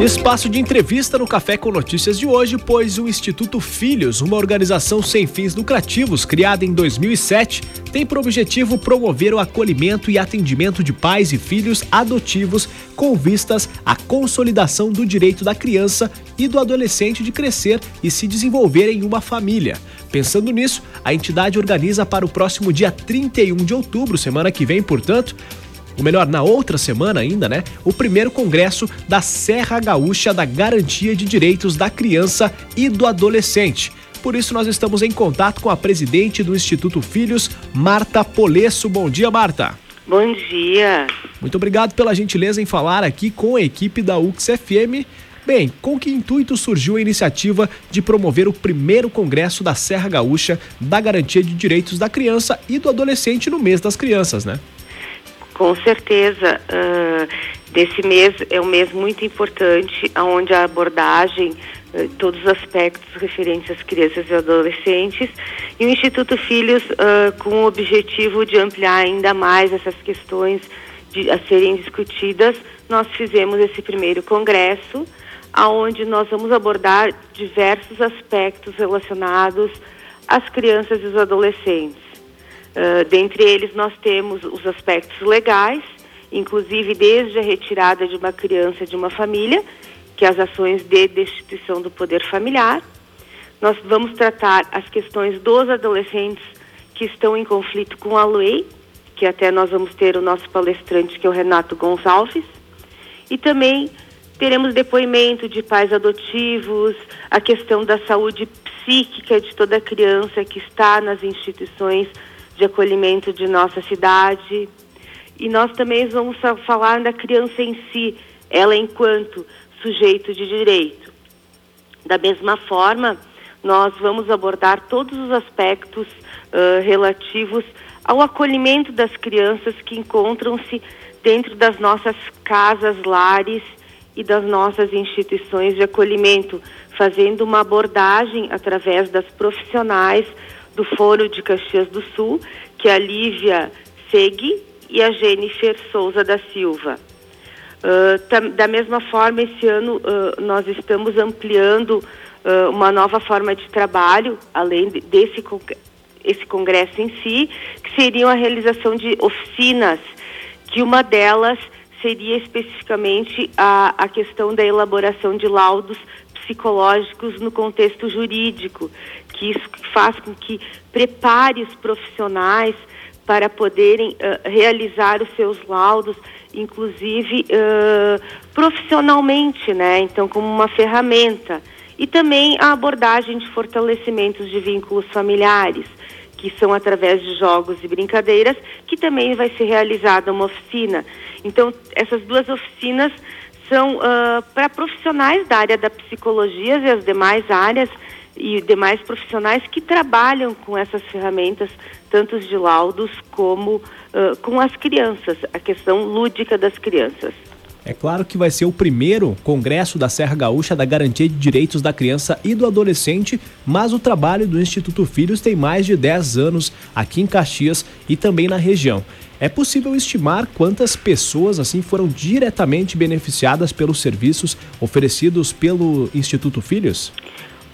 Espaço de entrevista no Café com Notícias de hoje, pois o Instituto Filhos, uma organização sem fins lucrativos criada em 2007, tem por objetivo promover o acolhimento e atendimento de pais e filhos adotivos com vistas à consolidação do direito da criança e do adolescente de crescer e se desenvolver em uma família. Pensando nisso, a entidade organiza para o próximo dia 31 de outubro, semana que vem, portanto, ou melhor, na outra semana ainda, né? O primeiro congresso da Serra Gaúcha da Garantia de Direitos da Criança e do Adolescente. Por isso, nós estamos em contato com a presidente do Instituto Filhos, Marta Polesso. Bom dia, Marta. Bom dia. Muito obrigado pela gentileza em falar aqui com a equipe da UXFM. Bem, com que intuito surgiu a iniciativa de promover o primeiro congresso da Serra Gaúcha da Garantia de Direitos da Criança e do Adolescente no mês das crianças, né? Com certeza, uh, desse mês é um mês muito importante, onde a abordagem, uh, todos os aspectos referentes às crianças e adolescentes, e o Instituto Filhos uh, com o objetivo de ampliar ainda mais essas questões de, a serem discutidas, nós fizemos esse primeiro congresso, aonde nós vamos abordar diversos aspectos relacionados às crianças e os adolescentes. Uh, dentre eles, nós temos os aspectos legais, inclusive desde a retirada de uma criança de uma família, que é as ações de destituição do poder familiar. Nós vamos tratar as questões dos adolescentes que estão em conflito com a lei, que até nós vamos ter o nosso palestrante, que é o Renato Gonçalves. E também teremos depoimento de pais adotivos, a questão da saúde psíquica de toda criança que está nas instituições de acolhimento de nossa cidade. E nós também vamos falar da criança em si, ela enquanto sujeito de direito. Da mesma forma, nós vamos abordar todos os aspectos uh, relativos ao acolhimento das crianças que encontram-se dentro das nossas casas, lares e das nossas instituições de acolhimento, fazendo uma abordagem através das profissionais do Foro de Caxias do Sul, que é a Lívia Segui e a Jennifer Souza da Silva. Uh, da mesma forma, esse ano uh, nós estamos ampliando uh, uma nova forma de trabalho, além desse esse congresso em si, que seriam a realização de oficinas, que uma delas seria especificamente a, a questão da elaboração de laudos psicológicos no contexto jurídico, que isso faz com que prepare os profissionais para poderem uh, realizar os seus laudos, inclusive uh, profissionalmente, né? Então, como uma ferramenta. E também a abordagem de fortalecimentos de vínculos familiares, que são através de jogos e brincadeiras, que também vai ser realizada uma oficina. Então, essas duas oficinas são uh, para profissionais da área da psicologia e as demais áreas e demais profissionais que trabalham com essas ferramentas, tanto de laudos como uh, com as crianças, a questão lúdica das crianças. É claro que vai ser o primeiro congresso da Serra Gaúcha da Garantia de Direitos da Criança e do Adolescente, mas o trabalho do Instituto Filhos tem mais de 10 anos aqui em Caxias e também na região. É possível estimar quantas pessoas assim foram diretamente beneficiadas pelos serviços oferecidos pelo Instituto Filhos?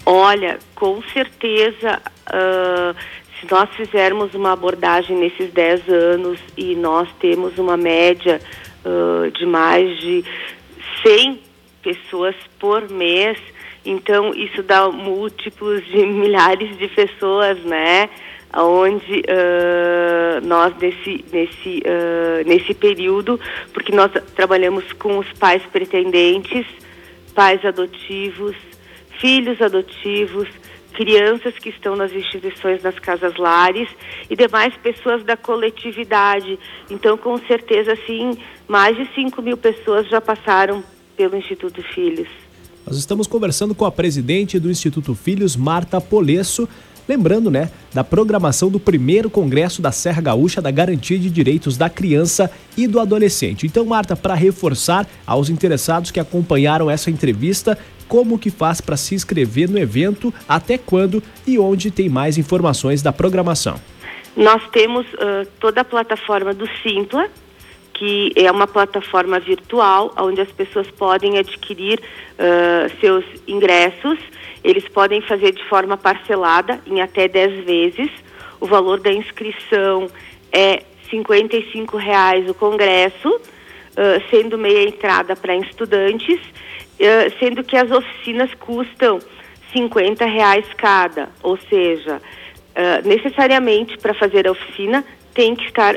Olha, com certeza, uh, se nós fizermos uma abordagem nesses 10 anos e nós temos uma média uh, de mais de 100 pessoas por mês, então isso dá múltiplos de milhares de pessoas, né? Onde uh, nós nesse nesse uh, nesse período, porque nós trabalhamos com os pais pretendentes, pais adotivos, filhos adotivos, crianças que estão nas instituições, nas casas lares e demais pessoas da coletividade. Então, com certeza, sim, mais de 5 mil pessoas já passaram pelo Instituto Filhos. Nós estamos conversando com a presidente do Instituto Filhos, Marta Polesso, Lembrando, né, da programação do primeiro congresso da Serra Gaúcha da Garantia de Direitos da Criança e do Adolescente. Então, Marta, para reforçar aos interessados que acompanharam essa entrevista, como que faz para se inscrever no evento, até quando e onde tem mais informações da programação? Nós temos uh, toda a plataforma do Simpla, que é uma plataforma virtual onde as pessoas podem adquirir uh, seus ingressos. Eles podem fazer de forma parcelada em até 10 vezes. O valor da inscrição é R$ reais o congresso, uh, sendo meia entrada para estudantes, sendo que as oficinas custam R$ reais cada, ou seja, necessariamente para fazer a oficina tem que estar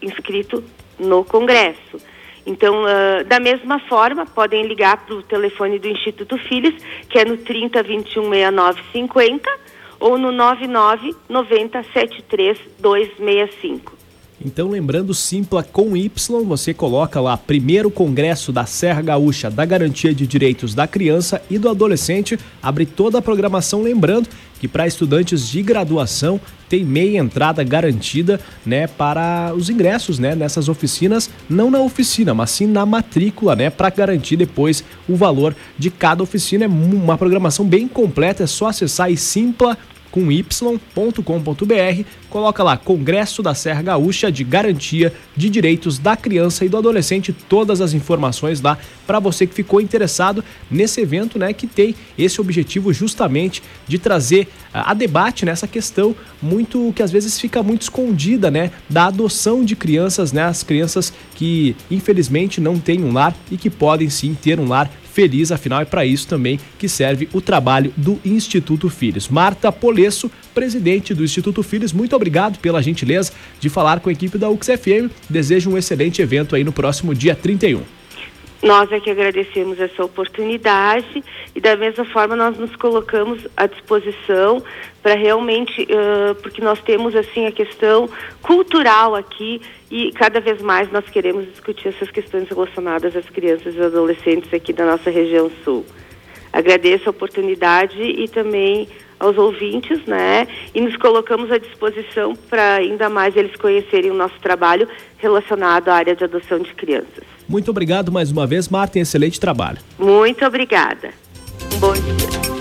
inscrito no Congresso. Então, uh, da mesma forma, podem ligar para o telefone do Instituto Filhos, que é no 30 21 69 50 ou no 99 90 73 265. Então, lembrando, Simpla com Y, você coloca lá primeiro Congresso da Serra Gaúcha da Garantia de Direitos da Criança e do Adolescente, abre toda a programação, lembrando que para estudantes de graduação tem meia entrada garantida, né, para os ingressos, né, nessas oficinas, não na oficina, mas sim na matrícula, né, para garantir depois o valor de cada oficina. É uma programação bem completa, é só acessar e simpla com y.com.br, coloca lá Congresso da Serra Gaúcha de Garantia de Direitos da Criança e do Adolescente, todas as informações lá para você que ficou interessado nesse evento, né, que tem esse objetivo justamente de trazer a debate nessa questão muito que às vezes fica muito escondida, né, da adoção de crianças, né, as crianças que infelizmente não têm um lar e que podem sim ter um lar feliz, afinal é para isso também que serve o trabalho do Instituto Filhos. Marta Polesso, presidente do Instituto Filhos, muito obrigado pela gentileza de falar com a equipe da UXFM. Desejo um excelente evento aí no próximo dia 31. Nós é que agradecemos essa oportunidade e da mesma forma nós nos colocamos à disposição para realmente, uh, porque nós temos assim a questão cultural aqui e cada vez mais nós queremos discutir essas questões relacionadas às crianças e adolescentes aqui da nossa região sul. Agradeço a oportunidade e também aos ouvintes, né? E nos colocamos à disposição para ainda mais eles conhecerem o nosso trabalho relacionado à área de adoção de crianças. Muito obrigado mais uma vez, Marta, excelente trabalho. Muito obrigada. Um bom dia.